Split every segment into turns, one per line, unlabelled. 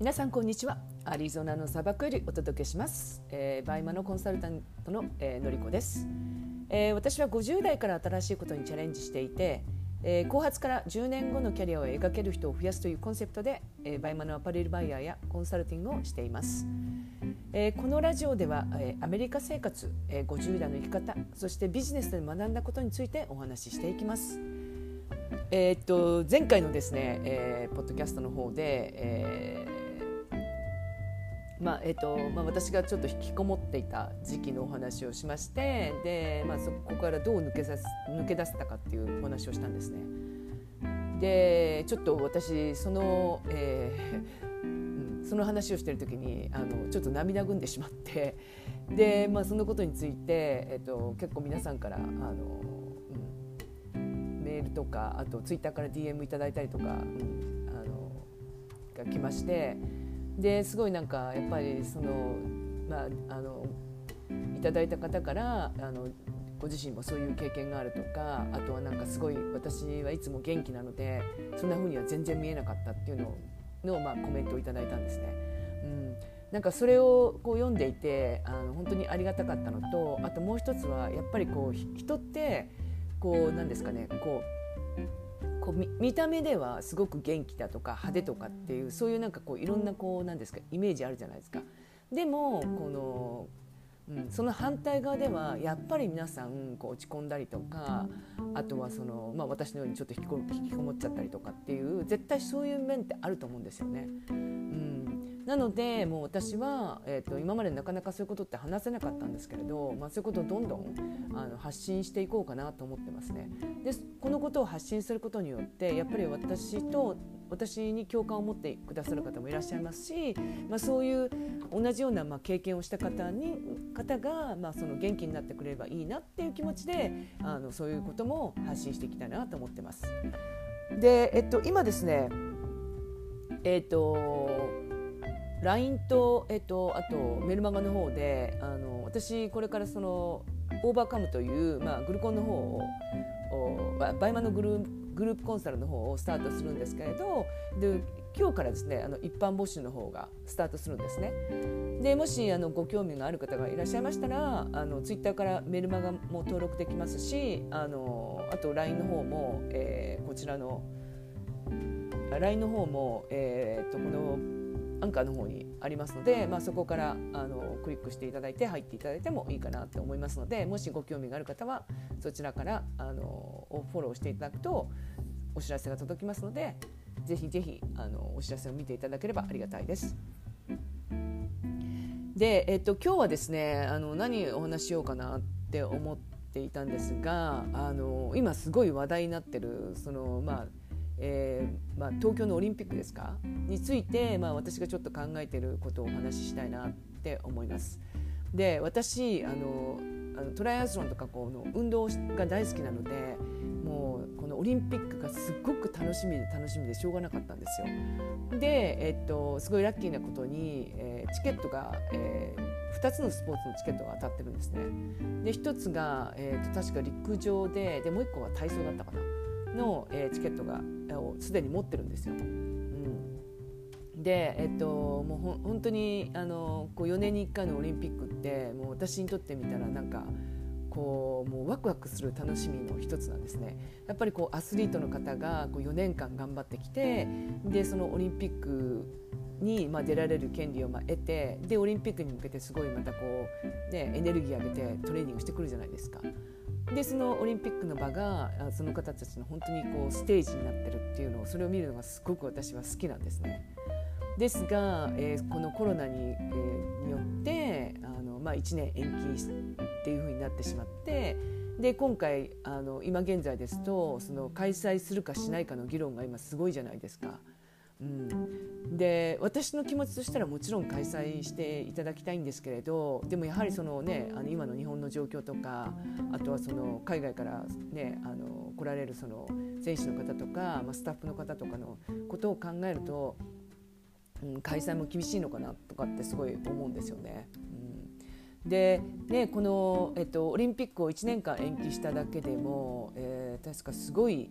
皆さんこんにちは。アリゾナの砂漠よりお届けします、えー、 BUYMA のコンサルタントの、えー、のりこです、えー、私は50代から新しいことにチャレンジしていて、えー、後発から10年後のキャリアを描ける人を増やすというコンセプトで、えー、 BUYMA のアパレルバイヤーやコンサルティングをしています、えー、このラジオでは、えー、アメリカ生活、えー、50代の生き方そしてビジネスで学んだことについてお話ししていきます。えー、っと前回のですね、えー、ポッドキャストの方で、えーまあえーとまあ、私がちょっと引きこもっていた時期のお話をしましてで、まあ、そこからどう抜けさ抜け出せたかっていうお話をしたんですね。でちょっと私その、えー、その話をしてる時にあのちょっと涙ぐんでしまってで、まあ、そのことについて、えーと、結構皆さんからあの、うん、メールとかあとツイッターから DM いただいたりとか、うん、あのが来まして。ですごいなんかやっぱりそのまああのいただいた方からあのご自身もそういう経験があるとかあとはなんかすごい私はいつも元気なのでそんな風には全然見えなかったっていうのの、まあ、コメントをいただいたんですね。うんなんかそれをこう読んでいてあの本当にありがたかったのとあともう一つはやっぱりこう人ってこうなんですかねこうこう見た目ではすごく元気だとか派手とかっていうそういうなんかこういろんなこうなんですかイメージあるじゃないですか。でもこのうん、その反対側ではやっぱり皆さんこう落ち込んだりとかあとはその、まあ、私のようにちょっと引きこもっちゃったりとかっていう絶対そういう面ってあると思うんですよね。うんなのでもう私は、えーと、今までなかなかそういうことって話せなかったんですけれど、まあ、そういうことをどんどんあの発信していこうかなと思ってますね。でこのことを発信することによってやっぱり私と私に共感を持ってくださる方もいらっしゃいますし、まあ、そういう同じようなまあ経験をした方に方がまあその元気になってくれればいいなっていう気持ちであのそういうことも発信していきたいなと思ってます。で、えっと、今ですねえっと LINE と、えっと、あとメルマガの方であの私これからそのOvercome という、まあ、グルコンの方を BUYMA のグルグループコンサルの方をスタートするんですけれどで今日からですねあの一般募集の方がスタートするんですね。でもしあのご興味がある方がいらっしゃいましたらあのツイッターからメルマガも登録できますしあのあと LINE の方も、えー、こちらの LINE の方も、えー、とこのアンカーの方にありますので、まあ、そこからあのクリックしていただいて入っていただいてもいいかなと思いますのでもしご興味がある方はそちらからあのフォローしていただくとお知らせが届きますのでぜひぜひあのお知らせを見ていただければありがたいです。で、えっと、今日はですねあの何お話しようかなって思っていたんですがあの今すごい話題になってるその、まあ、えーまあ、東京のオリンピックですか？について、まあ、私がちょっと考えてることをお話ししたいなって思います。で私あのあのトライアスロンとかこの運動が大好きなのでもうこのオリンピックがすっごく楽しみで楽しみでしょうがなかったんですよ。で、えっと、すごいラッキーなことに、えー、チケットが、えー、2つのスポーツのチケットが当たってるんですね。で1つが、えーと確か陸上ででもう1個は体操だったかな。の、えー、チケットがすでに持ってるんですよ。で、えっと、もうほ本当にあのこう4年に1回のオリンピックってもう私にとってみたらなんかこうもうワクワクする楽しみの一つなんですね。やっぱりこうアスリートの方がこう4年間頑張ってきてでそのオリンピックにまあ出られる権利をまあ得てでオリンピックに向けてすごいまたこう、ね、エネルギー上げてトレーニングしてくるじゃないですか。でそのオリンピックの場がその方たちの本当にこうステージになってるっていうのをそれを見るのがすごく私は好きなんですね。ですが、えー、このコロナに,、えー、によってあの、まあ、1年延期っていうふうになってしまってで今回あの今現在ですとその開催するかしないかの議論が今すごいじゃないですか。うん、で私の気持ちとしたらもちろん開催していただきたいんですけれどでもやはりその、ね、あの今の日本の状況とかあとはその海外から、ね、あの来られるその選手の方とか、まあ、スタッフの方とかのことを考えると、うん、開催も厳しいのかなとかってすごい思うんですよね。うん、でねこの、えっと、オリンピックを1年間延期しただけでも、えー、確かすごい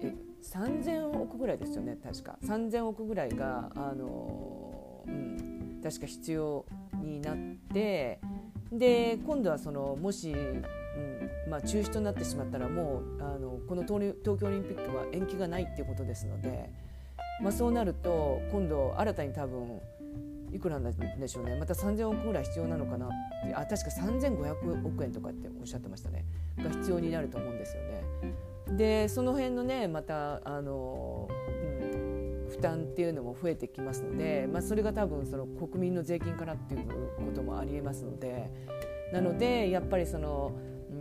え3000億ぐらいですよね確か。3000億ぐらいがあの、うん、確か必要になってで今度はそのもし、うんまあ、中止となってしまったらもうあのこの東京オリンピックは延期がないっていうことですので、まあ、そうなると今度新たに多分いくらなんでしょうね。また3000億ぐらい必要なのかなって。あ確か3500億円とかっておっしゃってましたね。が必要になると思うんですよね。でその辺のねまたあの、うん、負担っていうのも増えてきますので、まあ、それが多分その国民の税金からっていうこともありえますのでなのでやっぱりその、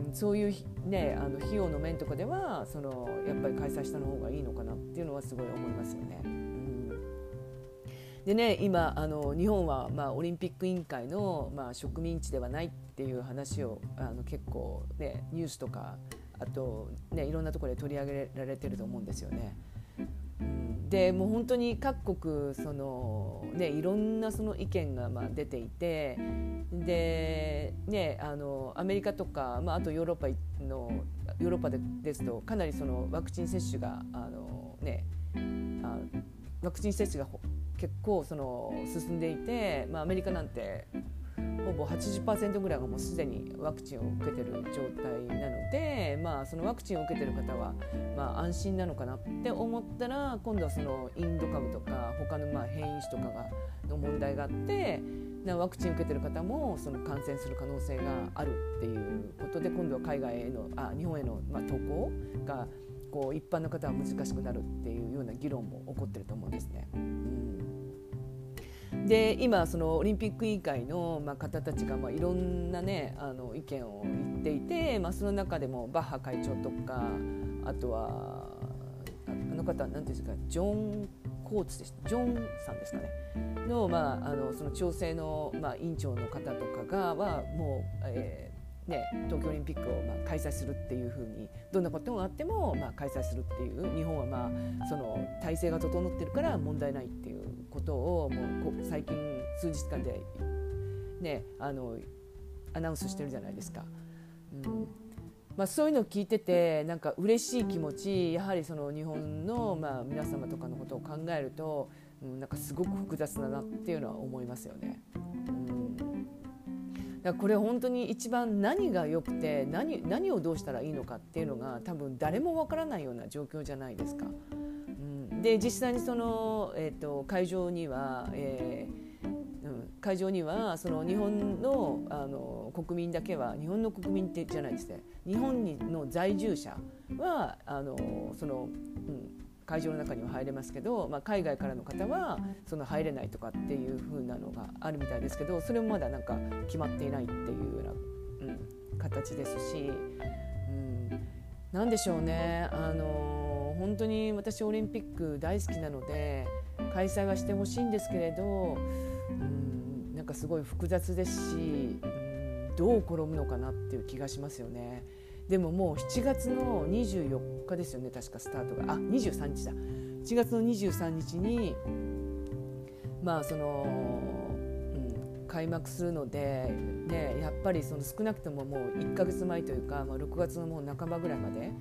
うん、そういう、ね、あの費用の面とかではそのやっぱり開催したの方がいいのかなっていうのはすごい思いますよね。でね今あの日本は、まあ、オリンピック委員会の、まあ、植民地ではないっていう話をあの結構、ね、ニュースとかあと、ね、いろんなところで取り上げられてると思うんですよね。でもう本当に各国その、ね、いろんなその意見がまあ出ていてで、ね、あのアメリカとか、まあ、あとヨーロッパのヨーロッパでですとかなりそのワクチン接種があの、ね、あワクチン接種が結構その進んでいて、まあ、アメリカなんてほぼ80%ぐらいがもうすでにワクチンを受けてる状態なので、まあ、そのワクチンを受けてる方は、まあ、安心なのかなって思ったら今度はそのインド株とか他のまあ変異種とかがの問題があってなワクチン受けてる方もその感染する可能性があるっていうことで今度は海外へのあ日本へのまあ渡航がこう一般の方は難しくなるっていうような議論も起こってると思うんですね。で今そのオリンピック委員会の、まあ、方たちが、まあ、いろんな、ね、あの意見を言っていて、まあ、その中でもバッハ会長とかあとはあの方何ていうんですかジョン・コーツでしたジョンさんですかね。の,、まあ、あのその調整の、まあ、委員長の方とかがはもう、えーね、東京オリンピックをまあ開催するっていうふうにどんなことがあってもまあ開催するっていう日本はまあその体制が整ってるから問題ないっていうことをもう最近数日間で、ね、あのアナウンスしてるじゃないですか。うんまあ、そういうのを聞いててなんか嬉しい気持ちやはりその日本のまあ皆様とかのことを考えると、うん、なんかすごく複雑だなっていうのは思いますよね。だこれ本当に一番何が良くて何何をどうしたらいいのかっていうのが多分誰もわからないような状況じゃないですか。で実際にその、えーと、会場には、えーうん、会場にはその日本のあの国民だけは日本の国民ってじゃないですね。日本にの在住者はあのその、うん、会場の中には入れますけど、まあ、海外からの方はその入れないとかっていう風なのがあるみたいですけどそれもまだなんか決まっていないっていうような、うん、形ですし、うん、何でしょうね。あの本当に私オリンピック大好きなので開催はしてほしいんですけれど、うん、なんかすごい複雑ですし、うん、どう転ぶのかなっていう気がしますよね。でももう7月の24日ですよね確かスタートがあ23日だ7月の23日にまあその、うん、開幕するので、ね、やっぱりその少なくとももう1か月前というか、まあ、6月のもう半ばぐらいまで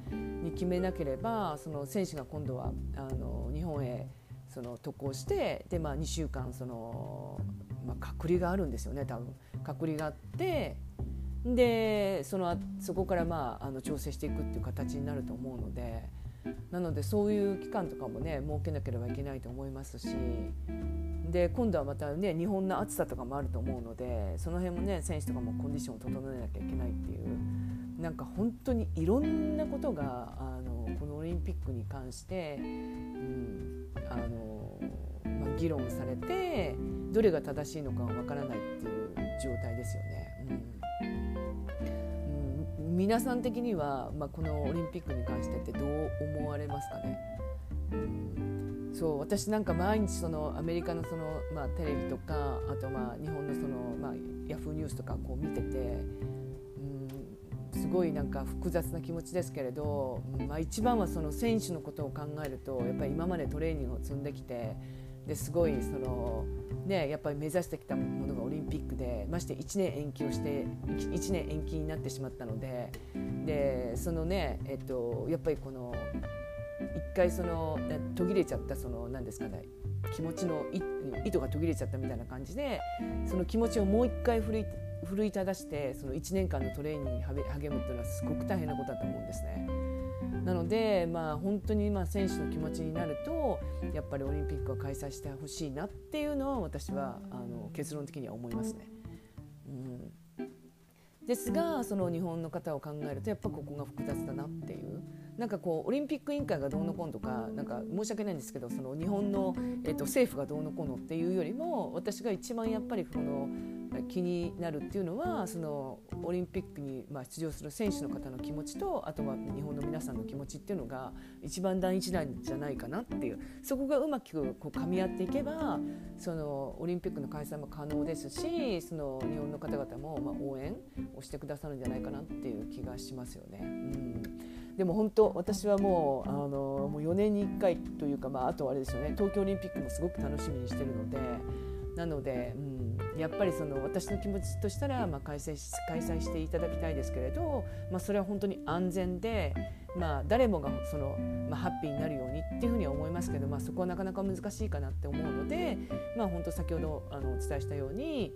に決めなければその選手が今度はあの日本へその渡航してで、まあ、2週間その、まあ、隔離があるんですよね多分。隔離があってでそのそこからまああの調整していくっていう形になると思うのでなのでそういう期間とかもね設けなければいけないと思いますしで今度はまたね日本の暑さとかもあると思うのでその辺もね選手とかもコンディションを整えなきゃいけないっていうなんか本当にいろんなことがあのこのオリンピックに関して、うんあのまあ、議論されてどれが正しいのかわからないっていう状態ですよね。うん、うん。皆さん的には、まあ、このオリンピックに関してってどう思われますかね、うん、そう私なんか毎日そのアメリカのその、まあ、テレビとかあとまあ日本のその、まあ、ヤフーニュースとかこう見てて、すごいなんか複雑な気持ちですけれど、まあ、一番はその選手のことを考えるとやっぱり今までトレーニングを積んできてですごいその、ね、やっぱり目指してきたものがオリンピックでまして1年延期をして1年延期になってしまったのででそのね、えっと、やっぱりこの一回その途切れちゃったその何ですかね気持ちの糸が途切れちゃったみたいな感じでその気持ちをもう一回奮い奮い立たしてその1年間のトレーニングに励むっていうのはすごく大変なことだと思うんですね。なので、まあ、本当にまあ選手の気持ちになるとやっぱりオリンピックは開催してほしいなっていうのは私はあの結論的には思いますね。うん、ですがその日本の方を考えるとやっぱここが複雑だなっていうなんかこうオリンピック委員会がどうのこうのとかなんか申し訳ないんですけどその日本の、えっと、政府がどうのこうのっていうよりも私が一番やっぱりこの気になるっていうのはそのオリンピックにまあ出場する選手の方の気持ちとあとは日本の皆さんの気持ちっていうのが一番第一なんじゃないかなっていう。そこがうまくこう噛み合っていけばそのオリンピックの開催も可能ですしその日本の方々もまあ応援をしてくださるんじゃないかなっていう気がしますよね。うん。でも本当私はもうあのもう4年に1回というか、まあ、あとあれですよね。東京オリンピックもすごく楽しみにしているので。なので、うん、やっぱりその私の気持ちとしたら、まあ、開催開催していただきたいですけれど、まあ、それは本当に安全で、まあ、誰もがその、まあ、ハッピーになるようにっていうふうには思いますけど、まあ、そこはなかなか難しいかなって思うので、まあ、本当先ほどあのお伝えしたように。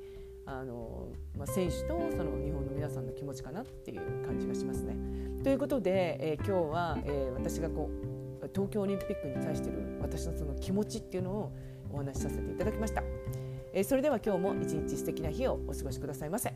あのまあ、選手とその日本の皆さんの気持ちかなっていう感じがしますね。ということで、えー、今日は、えー、私がこう東京オリンピックに対してる私のその気持ちっていうのをお話しさせていただきました。え、それでは今日も一日素敵な日をお過ごしくださいませ。